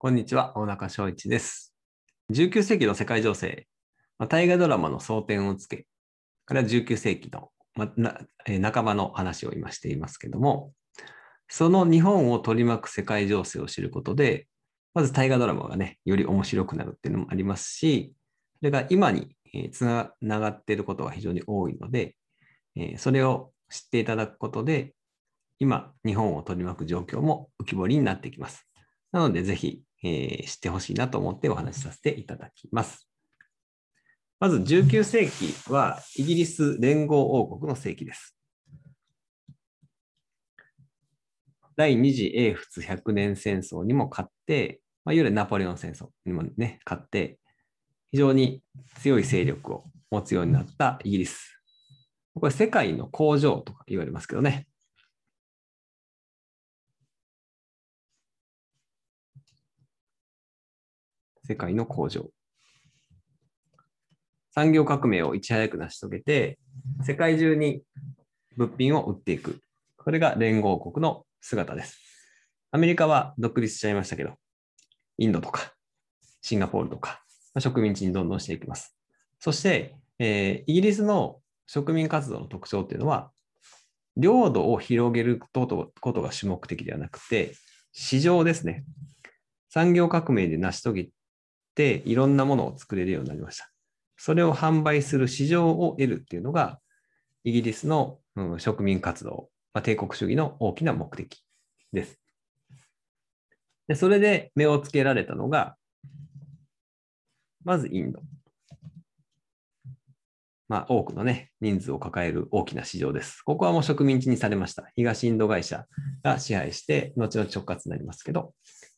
こんにちは、大中翔一です。19世紀の世界情勢、大河ドラマの争点をつけ、これは19世紀の、まな半ばの話を今していますけども、その日本を取り巻く世界情勢を知ることで、まず大河ドラマがね、より面白くなるっていうのもありますし、それが今につながっていることが非常に多いので、それを知っていただくことで、今、日本を取り巻く状況も浮き彫りになってきます。なので、ぜひ、えー知ってほしいなと思ってお話しさせていただきます。まず、19世紀はイギリス連合王国の世紀です。第二次英仏百年戦争にも勝って、まあ、いわゆるナポレオン戦争にもね、勝って、非常に強い勢力を持つようになったイギリス。これ世界の工場とか言われますけどね。世界の工場。産業革命をいち早く成し遂げて、世界中に物品を売っていく。これが連合国の姿です。アメリカは独立しちゃいましたけど、インドとかシンガポールとか、まあ植民地にどんどんしていきます。そして、えーイギリスの植民活動の特徴っていうのは、領土を広げることが主目的ではなくて、市場ですね。産業革命で成し遂げ、いろんなものを作れるようになりました。それを販売する市場を得るっていうのが、イギリスの、うん植民活動、まあ、帝国主義の大きな目的です。でそれで目をつけられたのが、まずインド。まあ、多くのね、人数を抱える大きな市場です。ここはもう植民地にされました。東インド会社が支配して、後々直轄になりますけど、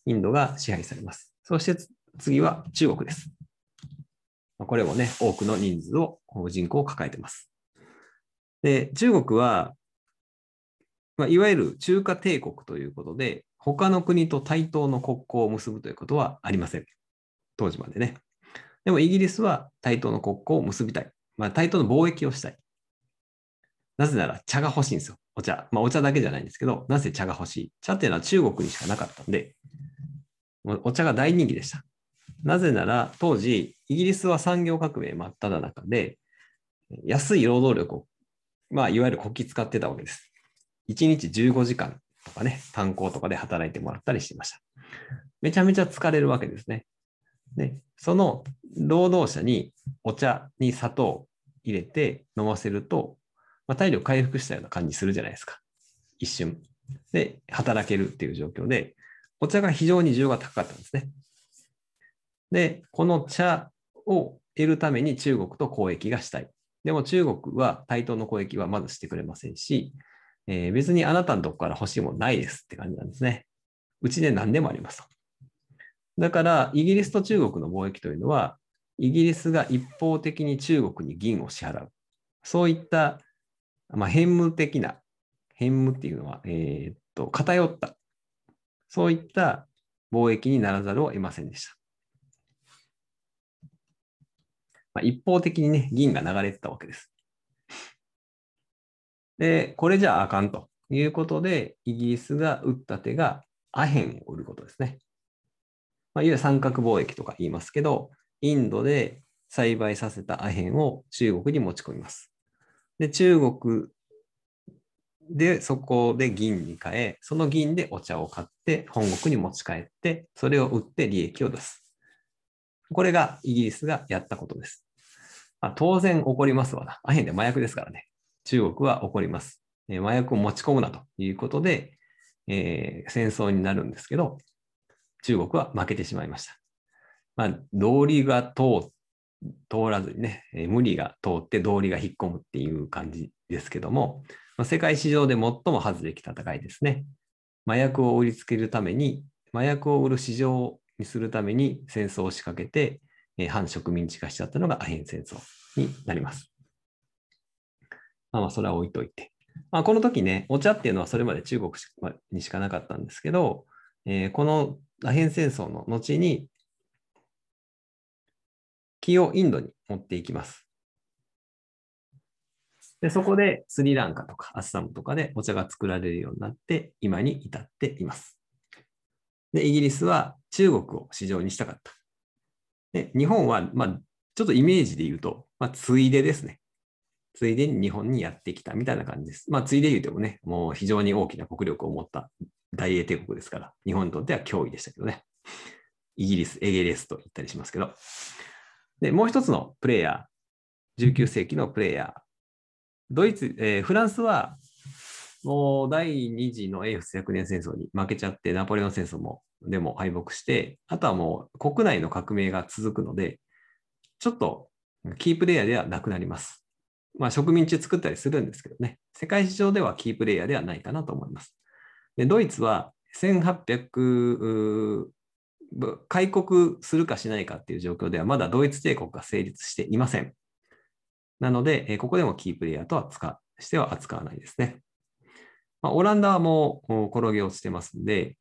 インドが支配されます。そして次は中国です。これもね、多くの人数を、人口を抱えてます。で、中国は、まあ、いわゆる中華帝国ということで、他の国と対等の国交を結ぶということはありません。当時までね。でもイギリスは対等の国交を結びたい。まあ、対等の貿易をしたい。なぜなら茶が欲しいんですよ。お茶。まあ、お茶だけじゃないんですけど、なぜ茶が欲しい？茶っていうのは中国にしかなかったんで、お茶が大人気でした。なぜなら、当時、イギリスは産業革命真っ只中で、安い労働力を、まあ、いわゆるこき使ってたわけです。1日15時間とかね、炭鉱とかで働いてもらったりしてました。めちゃめちゃ疲れるわけですね。で、その労働者にお茶に砂糖入れて飲ませると、まあ、体力回復したような感じするじゃないですか。一瞬。で、働けるっていう状況で、お茶が非常に需要が高かったんですね。で、この茶を得るために中国と交易がしたい。でも中国は対等の交易はまずしてくれませんし、えー別にあなたのとこから欲しいものないですって感じなんですね。うちで何でもあります。だから、イギリスと中国の貿易というのは、イギリスが一方的に中国に銀を支払う。そういった、まあ、変無的な、変無っていうのは、えーっと、偏った、そういった貿易にならざるを得ませんでした。まあ、一方的にね、銀が流れてたわけです。で、これじゃああかんということで、イギリスが打った手がアヘンを売ることですね。まあ、いわゆる三角貿易とか言いますけど、インドで栽培させたアヘンを中国に持ち込みます。で、中国でそこで銀に変え、その銀でお茶を買って本国に持ち帰って、それを売って利益を出す。これがイギリスがやったことです。まあ、当然起こりますわな。アヘンで麻薬ですからね。中国は起こります。え麻薬を持ち込むなということで、えー戦争になるんですけど、中国は負けてしまいました。まあ、道理が通らずにね、え無理が通って道理が引っ込むっていう感じですけども、まあ、世界市場で最も恥ずべき戦いですね。麻薬を売りつけるために、麻薬を売る市場にするために戦争を仕掛けて、えー反植民地化しちゃったのがアヘン戦争になります。まあまあ、それは置いといて。まあ、この時ね、お茶っていうのはそれまで中国にしかなかったんですけど、えーこのアヘン戦争の後に、木をインドに持っていきます。で、そこでスリランカとかアッサムとかでお茶が作られるようになって、今に至っています。で、イギリスは中国を市場にしたかった。で日本は、まあ、ちょっとイメージで言うと、まあ、ついでですね。ついでに日本にやってきたみたいな感じです。まあ、ついで言うてもね、もう非常に大きな国力を持った大英帝国ですから、日本にとっては脅威でしたけどね。イギリス、エゲレスと言ったりしますけど。で、もう一つのプレイヤー、19世紀のプレイヤー。ドイツ、えー、フランスは、もう第二次の英仏100年戦争に負けちゃって、ナポレオン戦争もでも敗北して、あとはもう国内の革命が続くので、ちょっとキープレイヤーではなくなります。まあ植民地作ったりするんですけどね、世界市場ではキープレイヤーではないかなと思います。でドイツは1800開国するかしないかっていう状況ではまだドイツ帝国が成立していません。なので、ここでもキープレイヤーとは使しては扱わないですね。まあ、オランダはもう転げ落ちてますんで、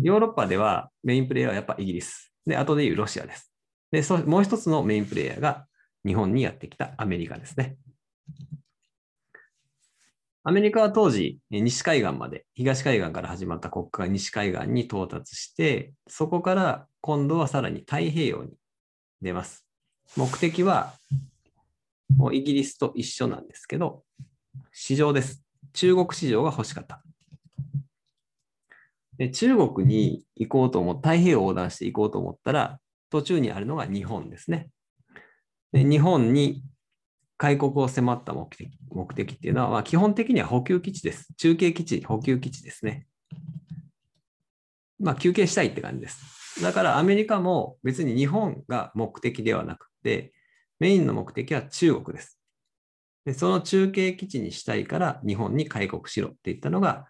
ヨーロッパではメインプレイヤーはやっぱイギリス。で、後で言うロシアです。で、そもう一つのメインプレイヤーが日本にやってきたアメリカですね。アメリカは当時、西海岸まで、東海岸から始まった国家が西海岸に到達して、そこから今度はさらに太平洋に出ます。目的は、もうイギリスと一緒なんですけど、市場です。中国市場が欲しかった。で中国に行こうと思う、太平洋を横断して行こうと思ったら、途中にあるのが日本ですね。で日本に開国を迫った目的目的っていうのは、まあ、基本的には補給基地です。中継基地、補給基地ですね。まあ、休憩したいって感じです。だからアメリカも別に日本が目的ではなくて、メインの目的は中国です。でその中継基地にしたいから日本に開国しろって言ったのが、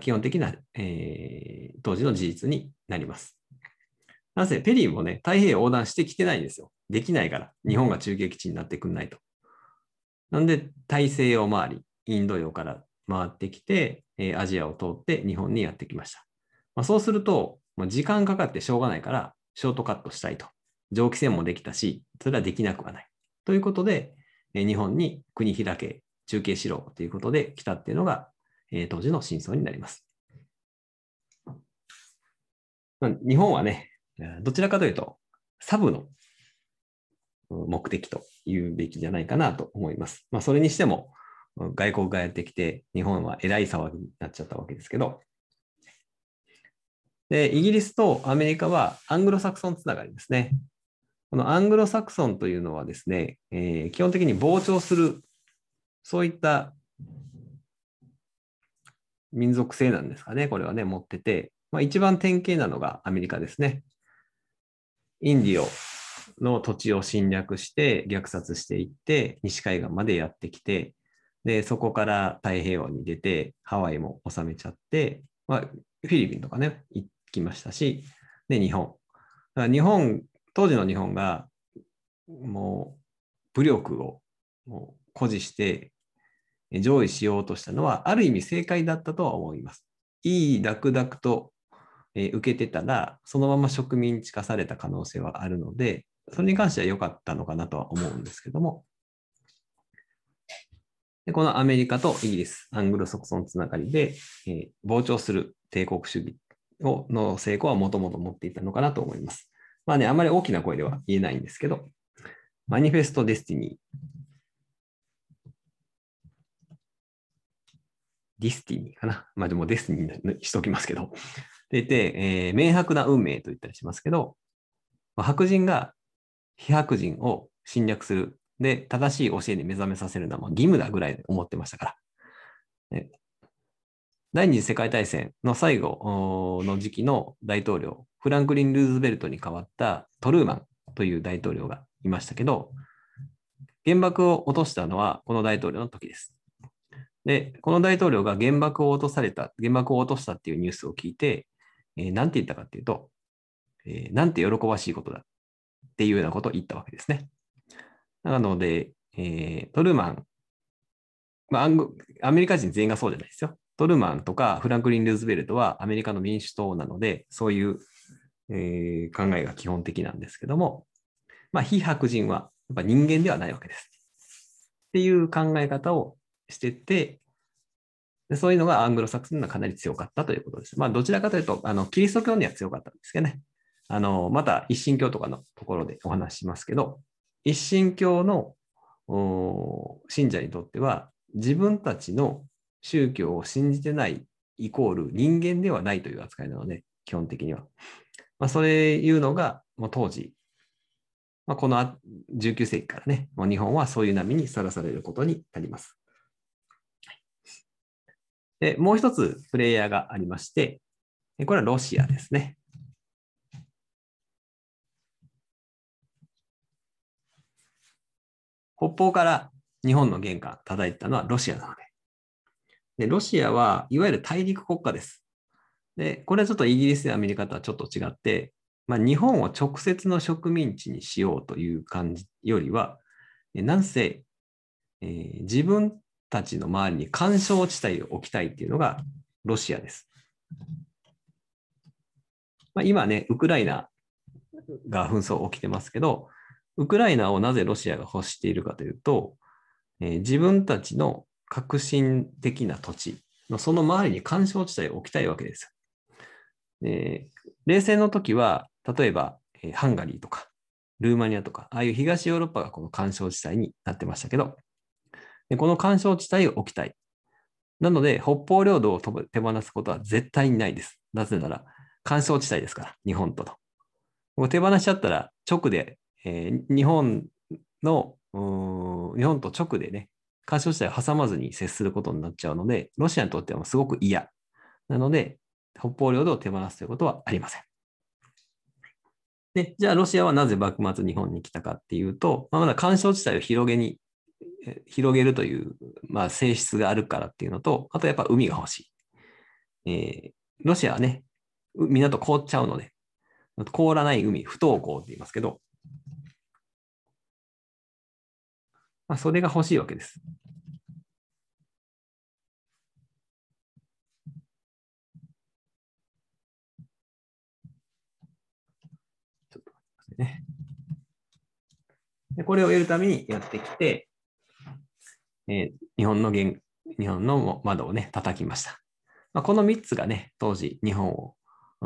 基本的な、えー、当時の事実になります。なぜペリーもね、太平洋横断してきてないんですよ。できないから、日本が中継基地になってくんないと。なんで、大西洋周り、インド洋から回ってきて、えアジアを通って日本にやってきました。まあ、そうすると、まあ、時間かかってしょうがないから、ショートカットしたいと。蒸気船もできたし、それはできなくはない。ということで、日本に国開け、中継しろということで来たっていうのが、え当時の真相になります。ま、日本はね、どちらかというと、サブの目的と言うべきじゃないかなと思います。まあ、それにしても、外国がやってきて、日本はえらい騒ぎになっちゃったわけですけど、で、イギリスとアメリカはアングロサクソンつながりですね。このアングロサクソンというのはですね、えー、基本的に膨張する、そういった民族性なんですかね、これはね、持ってて、まあ、一番典型なのがアメリカですね。インディオの土地を侵略して虐殺していって、西海岸までやってきて、で、そこから太平洋に出て、ハワイも収めちゃって、まあ、フィリピンとかね、行きましたし、で、日本。日本、当時の日本が、もう、武力をもう誇示して上位しようとしたのは、ある意味正解だったとは思います。いい楽々と受けてたら、そのまま植民地化された可能性はあるので、それに関しては良かったのかなとは思うんですけども、でこのアメリカとイギリス、アングロサクソンつながりで、えー、膨張する帝国主義をの成功はもともと持っていたのかなと思います。まあね、あまり大きな声では言えないんですけど、マニフェスト・デスティニー。ディスティニーかな。まあでもデスティニーにしときますけど。でいて、えー、明白な運命と言ったりしますけど、白人が非白人を侵略する。で、正しい教えに目覚めさせるのは義務だぐらいで思ってましたから。第二次世界大戦の最後の時期の大統領、フランクリン・ルーズベルトに代わったトルーマンという大統領がいましたけど、原爆を落としたのはこの大統領の時です。で、この大統領が原爆を落とされた、原爆を落としたっていうニュースを聞いて、えー、なんて言ったかっていうと、えー、なんて喜ばしいことだっていうようなことを言ったわけですね。なので、えー、トルーマン、まあ、アメリカ人全員がそうじゃないですよ。トルーマンとかフランクリン・ルーズベルトはアメリカの民主党なので、そういう、えー、考えが基本的なんですけども、まあ、非白人はやっぱ人間ではないわけです。っていう考え方をしてて、そういうのがアングロサクソンにはかなり強かったということです。まあ、どちらかというと、あのキリスト教には強かったんですけどね。あのまた一神教とかのところでお話ししますけど、一神教の信者にとっては、自分たちの宗教を信じてないイコール人間ではないという扱いなので、基本的には。まあ、そういうのが、もう当時、まあ、この19世紀からね、もう日本はそういう波にさらされることになります。でもう一つプレイヤーがありまして、これはロシアですね。北方から日本の玄関叩いたのはロシアなので。で、ロシアはいわゆる大陸国家です。で、これはちょっとイギリスやアメリカとはちょっと違って、まあ、日本を直接の植民地にしようという感じよりは、なんせ、えー、自分たちの周りに干渉地帯を置きたいっていうのがロシアです。まあ、今ね、ウクライナが紛争起きてますけど、ウクライナをなぜロシアが欲しているかというと、えー、自分たちの革新的な土地のその周りに干渉地帯を置きたいわけです。えー、冷戦の時は、例えば、えー、ハンガリーとか、ルーマニアとか、ああいう東ヨーロッパがこの干渉地帯になってましたけど、でこの干渉地帯を置きたい。なので、北方領土を手放すことは絶対にないです。なぜなら、干渉地帯ですから、日本との。手放しちゃったら、直で、えー、日本の、日本と直でね、干渉地帯を挟まずに接することになっちゃうので、ロシアにとってはすごく嫌。なので、北方領土を手放すということはありません。で、じゃあロシアはなぜ幕末日本に来たかっていうと、まあ、まだ干渉地帯を広げに、広げるという、まあ、性質があるからっていうのと、あとやっぱ海が欲しい。えー、ロシアはね、港凍っちゃうので、凍らない海、不凍港って言いますけど、まあ、それが欲しいわけです。ね。でこれを得るためにやってきて、えー、日本の日本の窓をね、叩きました。まあ、この3つがね、当時日本を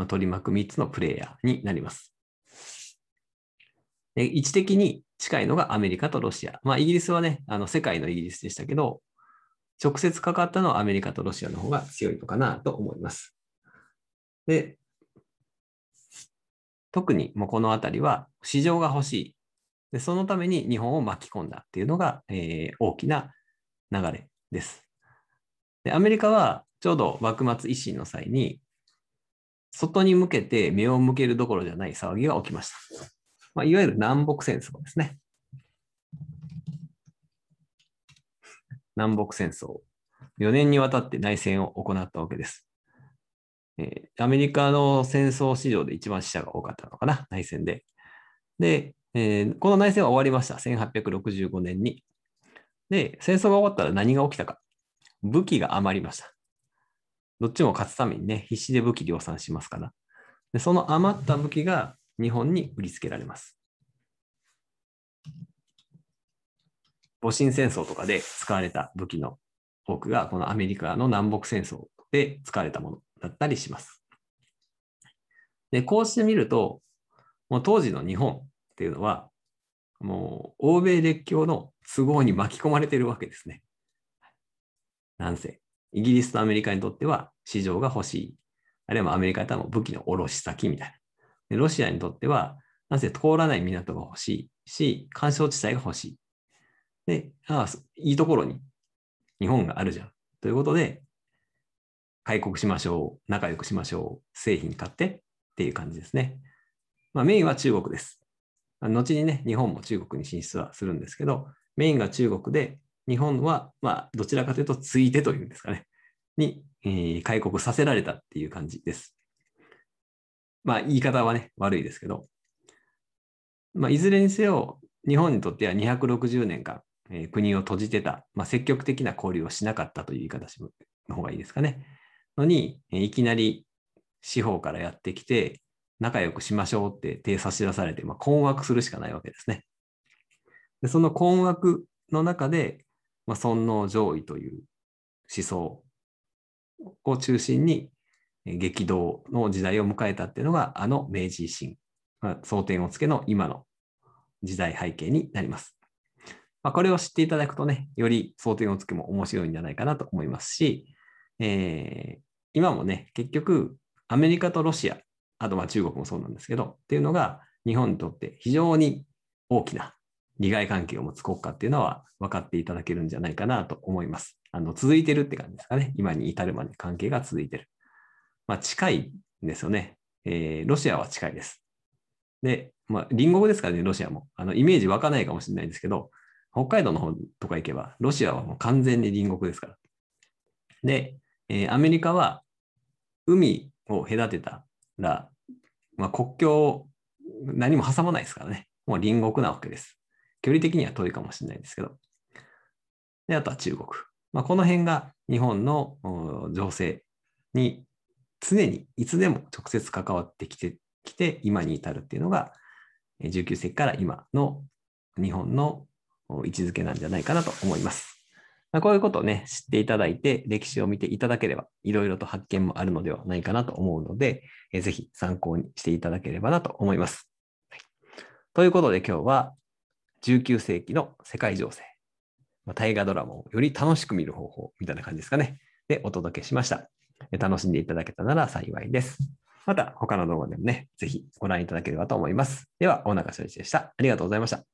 取り巻く3つのプレイヤーになります。で位置的に近いのがアメリカとロシア。まあ、イギリスはね、あの世界のイギリスでしたけど、直接かかったのはアメリカとロシアの方が強いのかなと思います。で、特にもうこのあたりは市場が欲しい。でそのために日本を巻き込んだっていうのが、えー、大きな流れです。でアメリカはちょうど幕末維新の際に、外に向けて目を向けるどころじゃない騒ぎが起きました。まあ、いわゆる南北戦争ですね。南北戦争。4年にわたって内戦を行ったわけです。えー、アメリカの戦争史上で一番死者が多かったのかな、内戦で。で、えー、この内戦は終わりました。1865年に。で、戦争が終わったら何が起きたか。武器が余りました。どっちも勝つためにね、必死で武器量産しますから。でその余った武器が日本に売りつけられます。戊辰戦争とかで使われた武器の多くが、このアメリカの南北戦争で使われたものだったりします。で、こうしてみると、もう当時の日本っていうのは、もう欧米列強の都合に巻き込まれてるわけですね。なんせ、イギリスとアメリカにとっては市場が欲しい。あるいはアメリカとは武器の卸先みたいな。でロシアにとっては、なぜ通らない港が欲しいし、干渉地帯が欲しい。で、ああ、いいところに日本があるじゃん。ということで、開国しましょう、仲良くしましょう、製品買ってっていう感じですね。まあ、メインは中国です。後にね、日本も中国に進出はするんですけど、メインが中国で、日本は、まあ、どちらかというと、ついてというんですかね、に、えー、開国させられたっていう感じです。まあ、言い方はね、悪いですけど、まあ、いずれにせよ、日本にとっては260年間、えー、国を閉じてた、まあ、積極的な交流をしなかったという言い方の方がいいですかね。のに、いきなり司法からやってきて、仲良くしましょうって手差し出されて、まあ、困惑するしかないわけですね。でその困惑の中で、まあ、尊皇攘夷という思想を中心に激動の時代を迎えたっていうのが、あの明治維新、まあ、争点をつけの今の時代背景になります。まあ、これを知っていただくとね、より争点をつけも面白いんじゃないかなと思いますし、えー、今もね、結局、アメリカとロシア、あとま中国もそうなんですけど、っていうのが日本にとって非常に大きな利害関係を持つ国家っていうのは分かっていただけるんじゃないかなと思います。あの続いてるって感じですかね。今に至るまで関係が続いてる。まあ、近いんですよね。えー、ロシアは近いです。で、まあ、隣国ですからね、ロシアも。あのイメージ湧かないかもしれないんですけど、北海道の方とか行けば、ロシアはもう完全に隣国ですから。で、えー、アメリカは海を隔てたら、まあ、国境を何も挟まないですからね。もう隣国なわけです。距離的には遠いかもしれないですけど。で、あとは中国。まあ、この辺が日本の情勢に常にいつでも直接関わってきてきて今に至るっていうのが19世紀から今の日本の位置づけなんじゃないかなと思います。まあ、こういうことをね、知っていただいて、歴史を見ていただければ、いろいろと発見もあるのではないかなと思うので、えぜひ参考にしていただければなと思います。はい、ということで今日は19世紀の世界情勢まあ、大河ドラマをより楽しく見る方法みたいな感じですかね。で、お届けしました。楽しんでいただけたなら幸いです。また他の動画でもね、ぜひご覧いただければと思います。では、大中翔一でした。ありがとうございました。